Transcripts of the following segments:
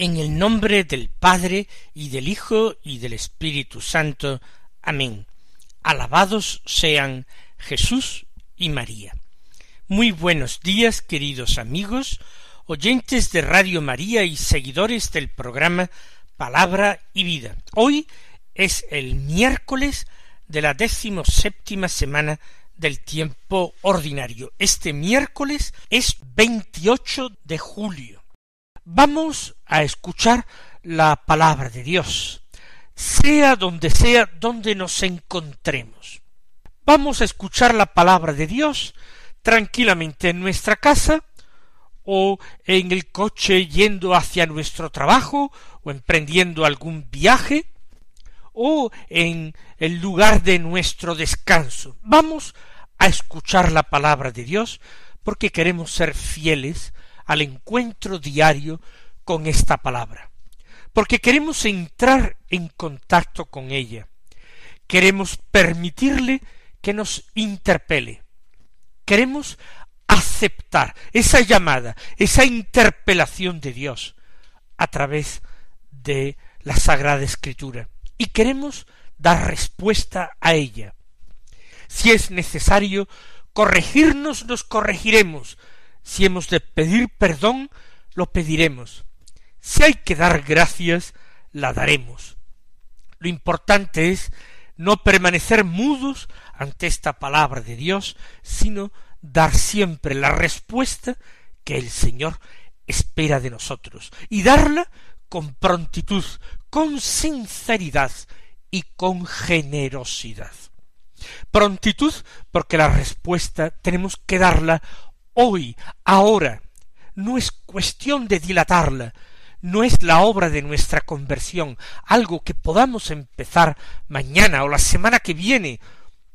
En el nombre del Padre y del Hijo y del Espíritu Santo. Amén. Alabados sean Jesús y María. Muy buenos días, queridos amigos, oyentes de Radio María y seguidores del programa Palabra y Vida. Hoy es el miércoles de la séptima semana del tiempo ordinario. Este miércoles es 28 de julio Vamos a escuchar la palabra de Dios, sea donde sea donde nos encontremos. Vamos a escuchar la palabra de Dios tranquilamente en nuestra casa o en el coche yendo hacia nuestro trabajo o emprendiendo algún viaje o en el lugar de nuestro descanso. Vamos a escuchar la palabra de Dios porque queremos ser fieles al encuentro diario con esta palabra, porque queremos entrar en contacto con ella, queremos permitirle que nos interpele, queremos aceptar esa llamada, esa interpelación de Dios a través de la Sagrada Escritura, y queremos dar respuesta a ella. Si es necesario corregirnos, nos corregiremos, si hemos de pedir perdón, lo pediremos. Si hay que dar gracias, la daremos. Lo importante es no permanecer mudos ante esta palabra de Dios, sino dar siempre la respuesta que el Señor espera de nosotros, y darla con prontitud, con sinceridad y con generosidad. Prontitud porque la respuesta tenemos que darla hoy, ahora. No es cuestión de dilatarla, no es la obra de nuestra conversión, algo que podamos empezar mañana o la semana que viene,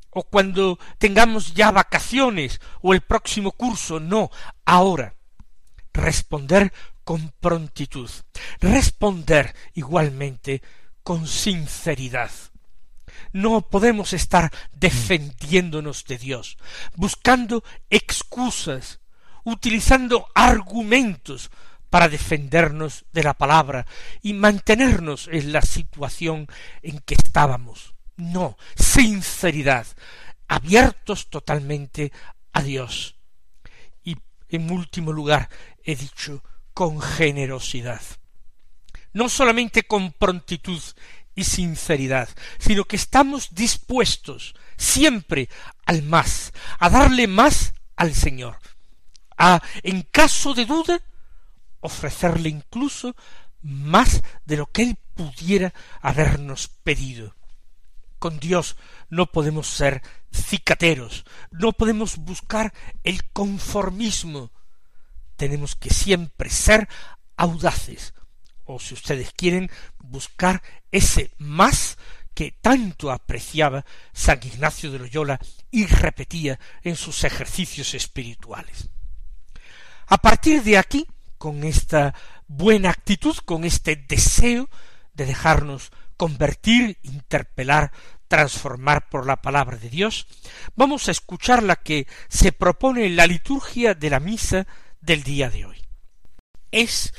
o cuando tengamos ya vacaciones o el próximo curso, no, ahora. Responder con prontitud, responder igualmente con sinceridad. No podemos estar defendiéndonos de Dios, buscando excusas, utilizando argumentos para defendernos de la palabra y mantenernos en la situación en que estábamos. No, sinceridad, abiertos totalmente a Dios. Y en último lugar, he dicho, con generosidad. No solamente con prontitud y sinceridad, sino que estamos dispuestos siempre al más, a darle más al Señor, a, en caso de duda, ofrecerle incluso más de lo que Él pudiera habernos pedido. Con Dios no podemos ser cicateros, no podemos buscar el conformismo, tenemos que siempre ser audaces, o si ustedes quieren, buscar ese más que tanto apreciaba San Ignacio de Loyola y repetía en sus ejercicios espirituales. A partir de aquí, con esta buena actitud, con este deseo de dejarnos convertir, interpelar, transformar por la palabra de Dios, vamos a escuchar la que se propone en la liturgia de la misa del día de hoy. Es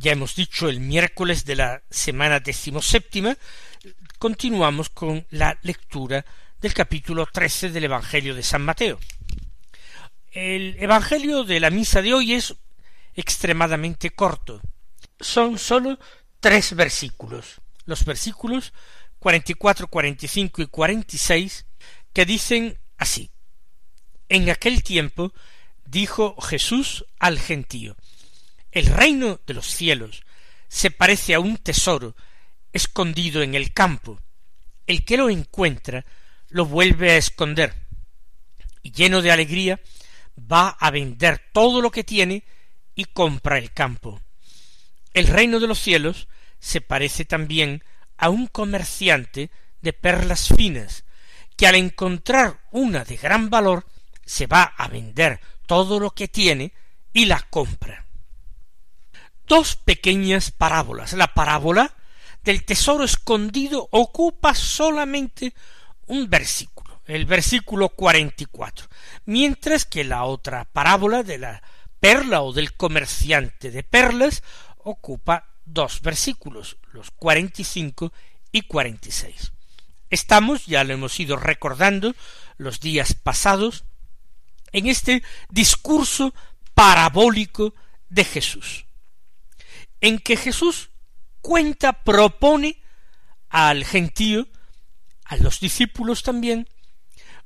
ya hemos dicho el miércoles de la semana decimoséptima, continuamos con la lectura del capítulo trece del Evangelio de San Mateo. El Evangelio de la misa de hoy es extremadamente corto. Son sólo tres versículos, los versículos cuarenta y cuatro, cuarenta y cinco y cuarenta y seis, que dicen así. En aquel tiempo dijo Jesús al gentío, el reino de los cielos se parece a un tesoro escondido en el campo. El que lo encuentra lo vuelve a esconder y lleno de alegría va a vender todo lo que tiene y compra el campo. El reino de los cielos se parece también a un comerciante de perlas finas, que al encontrar una de gran valor se va a vender todo lo que tiene y la compra. Dos pequeñas parábolas. La parábola del tesoro escondido ocupa solamente un versículo, el versículo cuarenta y cuatro, mientras que la otra parábola de la perla o del comerciante de perlas ocupa dos versículos, los cuarenta y cinco y cuarenta y seis. Estamos, ya lo hemos ido recordando los días pasados, en este discurso parabólico de Jesús, en que Jesús cuenta, propone al gentío, a los discípulos también,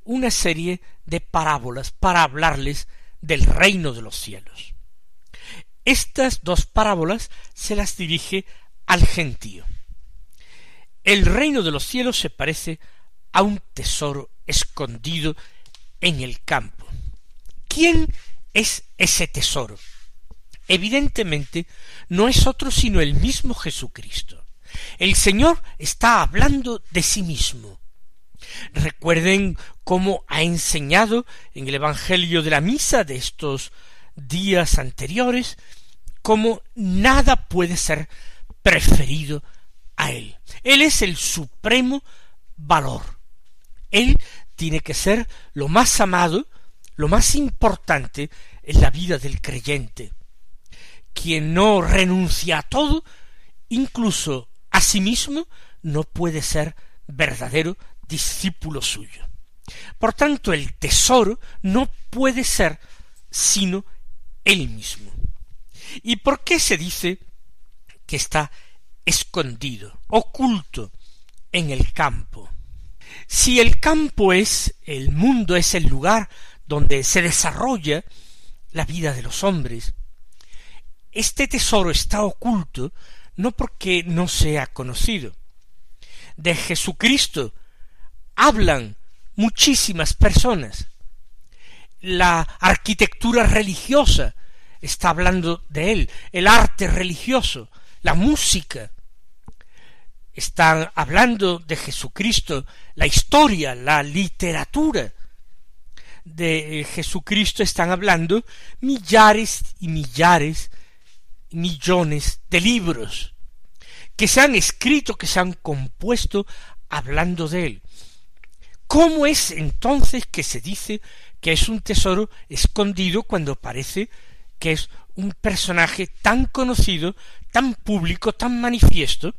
una serie de parábolas para hablarles del reino de los cielos. Estas dos parábolas se las dirige al gentío. El reino de los cielos se parece a un tesoro escondido en el campo. ¿Quién es ese tesoro? Evidentemente no es otro sino el mismo Jesucristo. El Señor está hablando de sí mismo. Recuerden cómo ha enseñado en el Evangelio de la Misa de estos días anteriores, cómo nada puede ser preferido a Él. Él es el supremo valor. Él tiene que ser lo más amado, lo más importante en la vida del creyente. Quien no renuncia a todo, incluso a sí mismo, no puede ser verdadero discípulo suyo. Por tanto, el tesoro no puede ser sino él mismo. ¿Y por qué se dice que está escondido, oculto en el campo? Si el campo es el mundo, es el lugar donde se desarrolla la vida de los hombres, este tesoro está oculto no porque no sea conocido. De Jesucristo hablan muchísimas personas. La arquitectura religiosa está hablando de él, el arte religioso, la música. Están hablando de Jesucristo, la historia, la literatura de Jesucristo están hablando millares y millares, millones de libros que se han escrito, que se han compuesto hablando de él. ¿Cómo es entonces que se dice que es un tesoro escondido cuando parece que es un personaje tan conocido, tan público, tan manifiesto,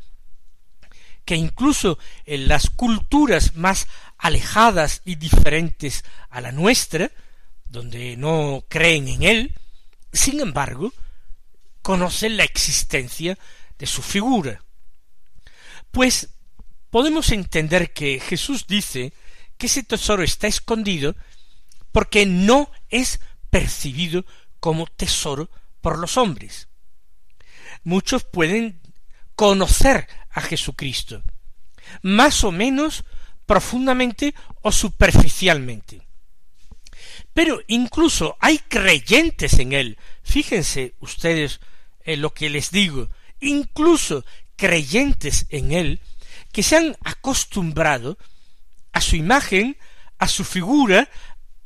que incluso en las culturas más alejadas y diferentes a la nuestra, donde no creen en él, sin embargo, conocen la existencia de su figura. Pues podemos entender que Jesús dice que ese tesoro está escondido porque no es percibido como tesoro por los hombres. Muchos pueden conocer a Jesucristo, más o menos profundamente o superficialmente. Pero incluso hay creyentes en él. Fíjense ustedes lo que les digo. Incluso creyentes en él que se han acostumbrado a su imagen, a su figura,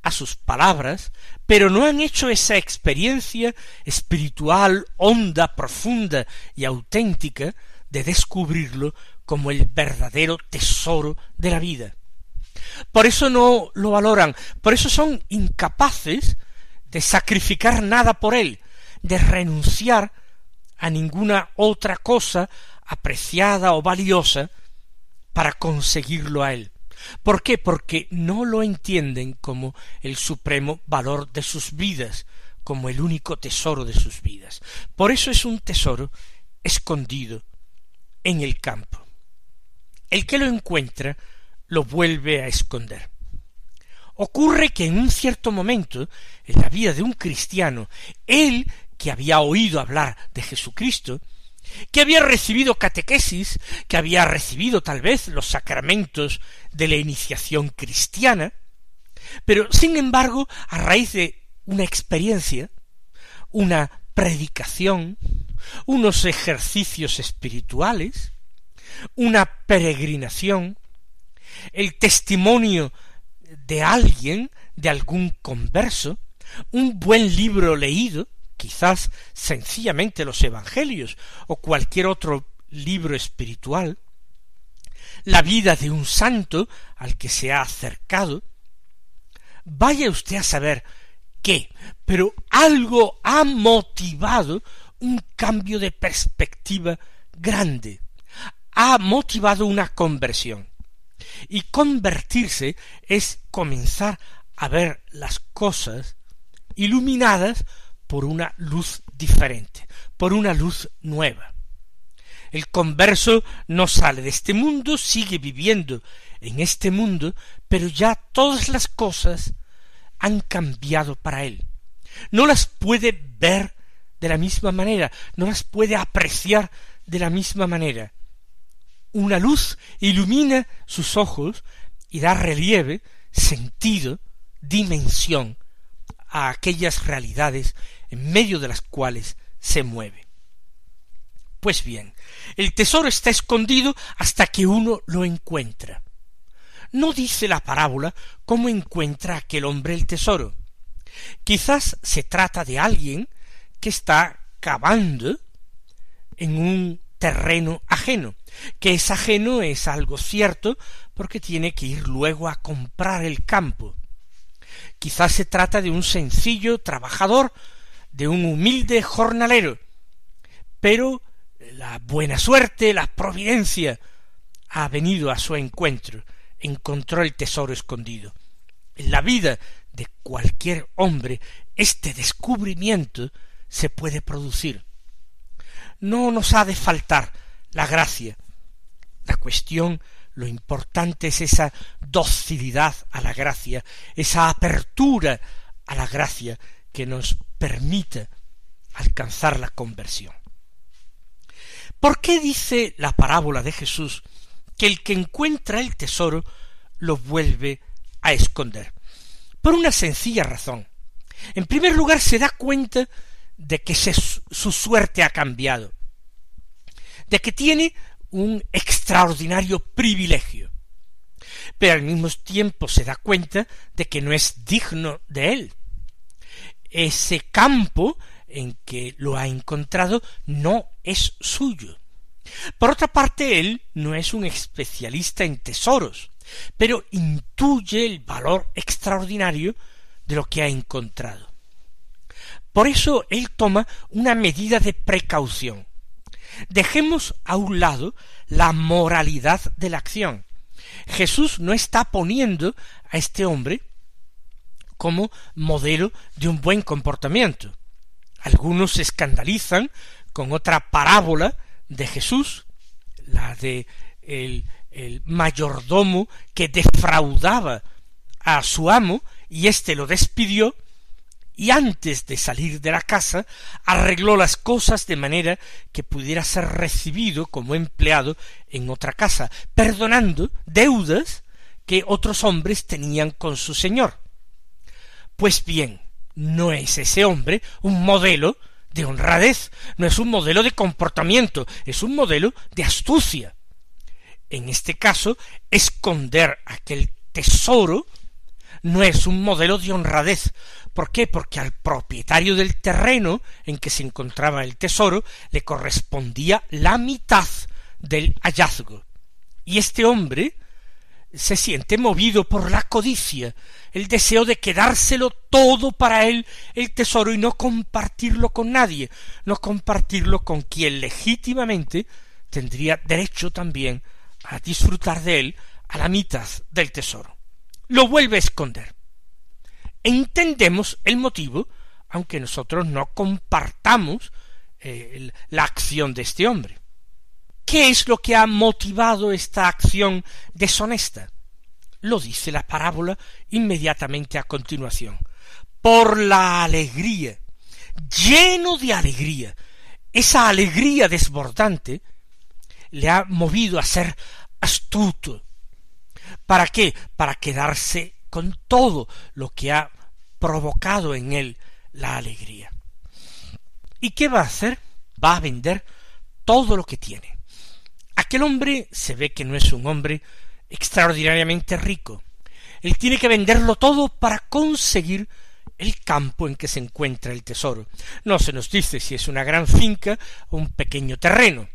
a sus palabras, pero no han hecho esa experiencia espiritual, honda, profunda y auténtica de descubrirlo como el verdadero tesoro de la vida. Por eso no lo valoran, por eso son incapaces de sacrificar nada por él, de renunciar a ninguna otra cosa apreciada o valiosa para conseguirlo a él. ¿Por qué? Porque no lo entienden como el supremo valor de sus vidas, como el único tesoro de sus vidas. Por eso es un tesoro escondido en el campo. El que lo encuentra lo vuelve a esconder. Ocurre que en un cierto momento en la vida de un cristiano, él que había oído hablar de Jesucristo, que había recibido catequesis, que había recibido tal vez los sacramentos de la iniciación cristiana, pero sin embargo, a raíz de una experiencia, una predicación, unos ejercicios espirituales, una peregrinación, el testimonio de alguien, de algún converso, un buen libro leído, quizás sencillamente los Evangelios o cualquier otro libro espiritual, la vida de un santo al que se ha acercado, vaya usted a saber qué, pero algo ha motivado un cambio de perspectiva grande, ha motivado una conversión. Y convertirse es comenzar a ver las cosas iluminadas por una luz diferente, por una luz nueva. El converso no sale de este mundo, sigue viviendo en este mundo, pero ya todas las cosas han cambiado para él. No las puede ver de la misma manera, no las puede apreciar de la misma manera. Una luz ilumina sus ojos y da relieve, sentido, dimensión a aquellas realidades en medio de las cuales se mueve. Pues bien, el tesoro está escondido hasta que uno lo encuentra. No dice la parábola cómo encuentra aquel hombre el tesoro. Quizás se trata de alguien que está cavando en un terreno ajeno. Que es ajeno es algo cierto porque tiene que ir luego a comprar el campo. Quizás se trata de un sencillo trabajador, de un humilde jornalero, pero la buena suerte, la providencia ha venido a su encuentro, encontró el tesoro escondido. En la vida de cualquier hombre este descubrimiento se puede producir. No nos ha de faltar la gracia. La cuestión, lo importante es esa docilidad a la gracia, esa apertura a la gracia que nos permita alcanzar la conversión. ¿Por qué dice la parábola de Jesús que el que encuentra el tesoro lo vuelve a esconder? Por una sencilla razón. En primer lugar, se da cuenta de que su suerte ha cambiado, de que tiene un extraordinario privilegio, pero al mismo tiempo se da cuenta de que no es digno de él. Ese campo en que lo ha encontrado no es suyo. Por otra parte, él no es un especialista en tesoros, pero intuye el valor extraordinario de lo que ha encontrado. Por eso él toma una medida de precaución. Dejemos a un lado la moralidad de la acción. Jesús no está poniendo a este hombre como modelo de un buen comportamiento. Algunos se escandalizan con otra parábola de Jesús, la de el, mayordomo que defraudaba a su amo y éste lo despidió y antes de salir de la casa arregló las cosas de manera que pudiera ser recibido como empleado en otra casa, perdonando deudas que otros hombres tenían con su señor. Pues bien, no es ese hombre un modelo de honradez, no es un modelo de comportamiento, es un modelo de astucia. En este caso, esconder aquel tesoro no es un modelo de honradez, ¿Por qué? Porque al propietario del terreno en que se encontraba el tesoro le correspondía la mitad del hallazgo. Y este hombre se siente movido por la codicia, el deseo de quedárselo todo para él el tesoro y no compartirlo con nadie, no compartirlo con quien legítimamente tendría derecho también a disfrutar de él a la mitad del tesoro. Lo vuelve a esconder entendemos el motivo, aunque nosotros no compartamos eh, la acción de este hombre. ¿Qué es lo que ha motivado esta acción deshonesta? Lo dice la parábola inmediatamente a continuación. Por la alegría, lleno de alegría, esa alegría desbordante le ha movido a ser astuto. ¿Para qué? Para quedarse con todo lo que ha provocado en él la alegría. ¿Y qué va a hacer? Va a vender todo lo que tiene. ¿A aquel hombre se ve que no es un hombre extraordinariamente rico. Él tiene que venderlo todo para conseguir el campo en que se encuentra el tesoro. No se nos dice si es una gran finca o un pequeño terreno.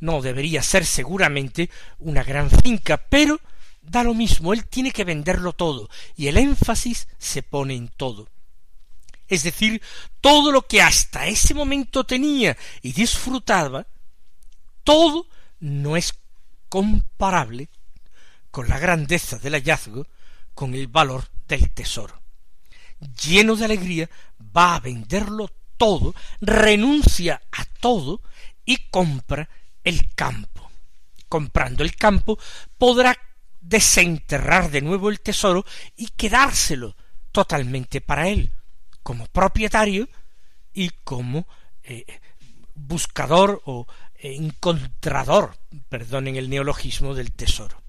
No debería ser seguramente una gran finca, pero da lo mismo, él tiene que venderlo todo, y el énfasis se pone en todo. Es decir, todo lo que hasta ese momento tenía y disfrutaba, todo no es comparable con la grandeza del hallazgo, con el valor del tesoro lleno de alegría, va a venderlo todo, renuncia a todo y compra el campo. Comprando el campo podrá desenterrar de nuevo el tesoro y quedárselo totalmente para él, como propietario y como eh, buscador o encontrador, perdonen el neologismo, del tesoro.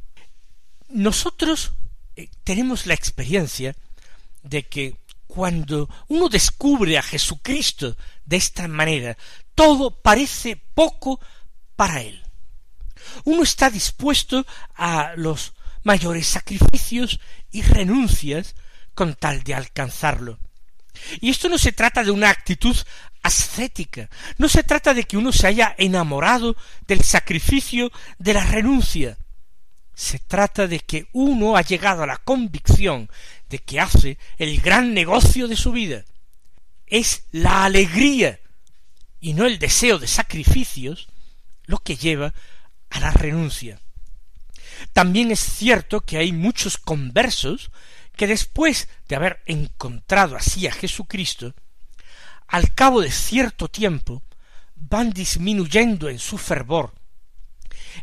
Nosotros eh, tenemos la experiencia de que cuando uno descubre a Jesucristo de esta manera, todo parece poco para él. Uno está dispuesto a los mayores sacrificios y renuncias con tal de alcanzarlo. Y esto no se trata de una actitud ascética, no se trata de que uno se haya enamorado del sacrificio de la renuncia, se trata de que uno ha llegado a la convicción de que hace el gran negocio de su vida. Es la alegría y no el deseo de sacrificios lo que lleva a la renuncia. También es cierto que hay muchos conversos que después de haber encontrado así a Jesucristo, al cabo de cierto tiempo van disminuyendo en su fervor,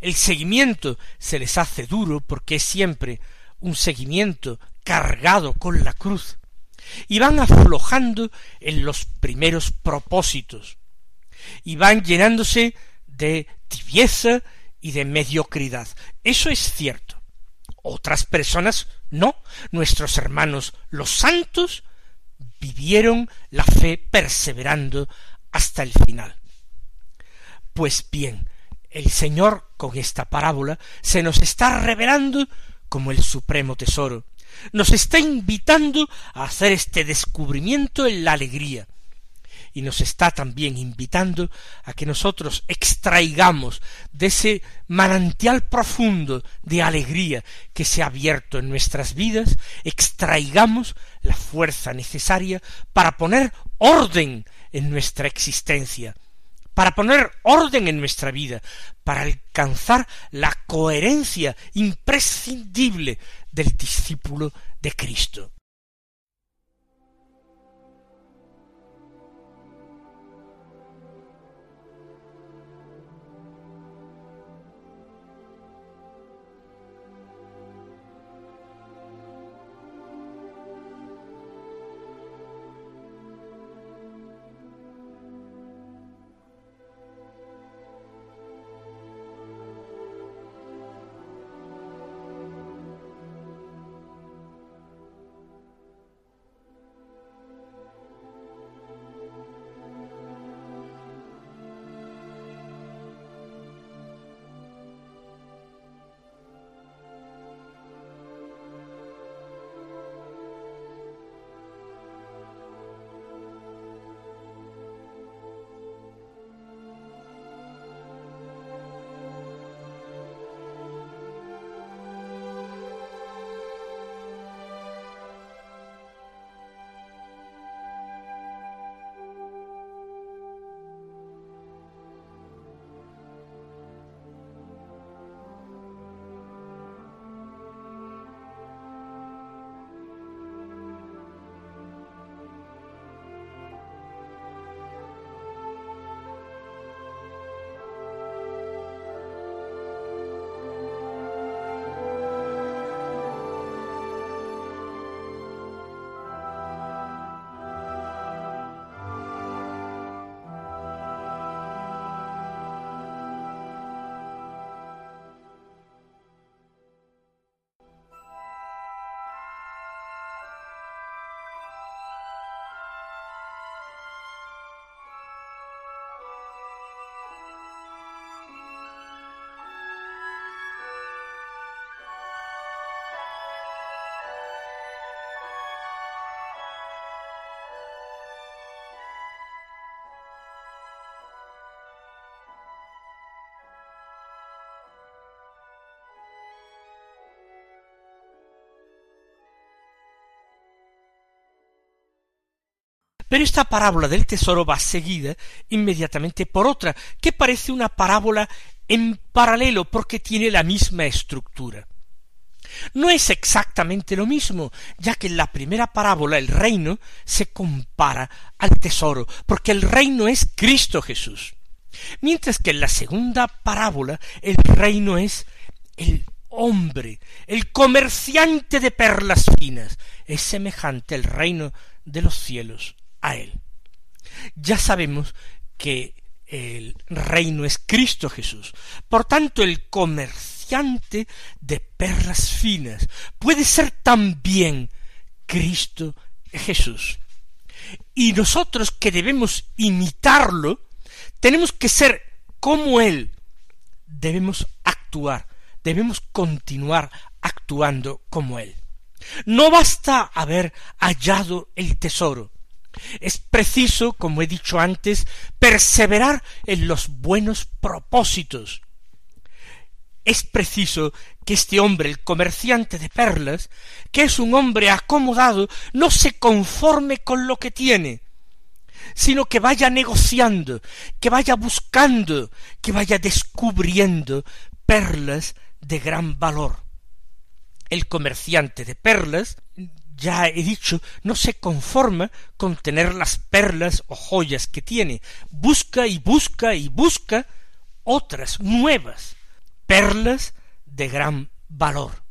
el seguimiento se les hace duro porque es siempre un seguimiento cargado con la cruz, y van aflojando en los primeros propósitos, y van llenándose de tibieza y de mediocridad. Eso es cierto. Otras personas no. Nuestros hermanos los santos vivieron la fe perseverando hasta el final. Pues bien, el Señor con esta parábola se nos está revelando como el supremo tesoro, nos está invitando a hacer este descubrimiento en la alegría, y nos está también invitando a que nosotros extraigamos de ese manantial profundo de alegría que se ha abierto en nuestras vidas, extraigamos la fuerza necesaria para poner orden en nuestra existencia, para poner orden en nuestra vida, para alcanzar la coherencia imprescindible del discípulo de Cristo. Pero esta parábola del tesoro va seguida inmediatamente por otra, que parece una parábola en paralelo porque tiene la misma estructura. No es exactamente lo mismo, ya que en la primera parábola el reino se compara al tesoro, porque el reino es Cristo Jesús. Mientras que en la segunda parábola el reino es el hombre, el comerciante de perlas finas, es semejante el reino de los cielos a él. Ya sabemos que el reino es Cristo Jesús. Por tanto, el comerciante de perlas finas puede ser también Cristo Jesús. Y nosotros que debemos imitarlo, tenemos que ser como Él. Debemos actuar, debemos continuar actuando como Él. No basta haber hallado el tesoro. Es preciso, como he dicho antes, perseverar en los buenos propósitos. Es preciso que este hombre, el comerciante de perlas, que es un hombre acomodado, no se conforme con lo que tiene, sino que vaya negociando, que vaya buscando, que vaya descubriendo perlas de gran valor. El comerciante de perlas, ya he dicho, no se conforma con tener las perlas o joyas que tiene, busca y busca y busca otras nuevas, perlas de gran valor.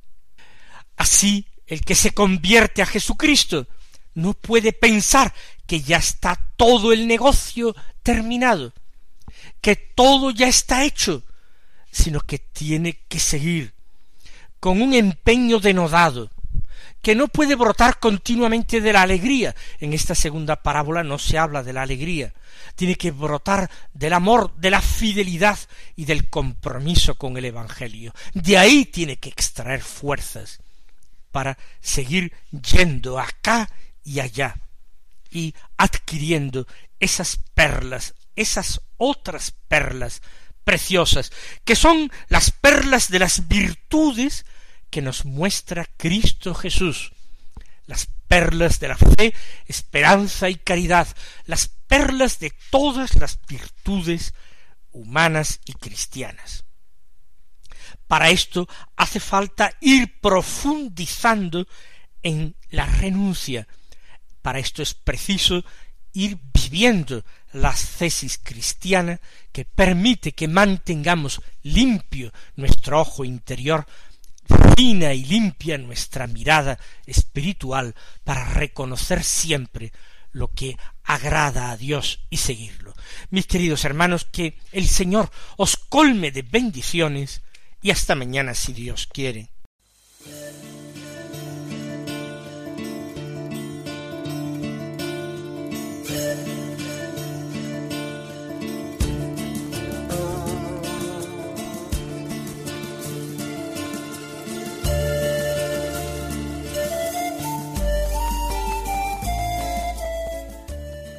Así, el que se convierte a Jesucristo no puede pensar que ya está todo el negocio terminado, que todo ya está hecho, sino que tiene que seguir con un empeño denodado, que no puede brotar continuamente de la alegría. En esta segunda parábola no se habla de la alegría, tiene que brotar del amor, de la fidelidad y del compromiso con el Evangelio. De ahí tiene que extraer fuerzas para seguir yendo acá y allá y adquiriendo esas perlas, esas otras perlas preciosas, que son las perlas de las virtudes que nos muestra Cristo Jesús, las perlas de la fe, esperanza y caridad, las perlas de todas las virtudes humanas y cristianas. Para esto hace falta ir profundizando en la renuncia. Para esto es preciso ir viviendo la cesis cristiana que permite que mantengamos limpio nuestro ojo interior, fina y limpia nuestra mirada espiritual para reconocer siempre lo que agrada a Dios y seguirlo. Mis queridos hermanos, que el Señor os colme de bendiciones y hasta mañana si Dios quiere.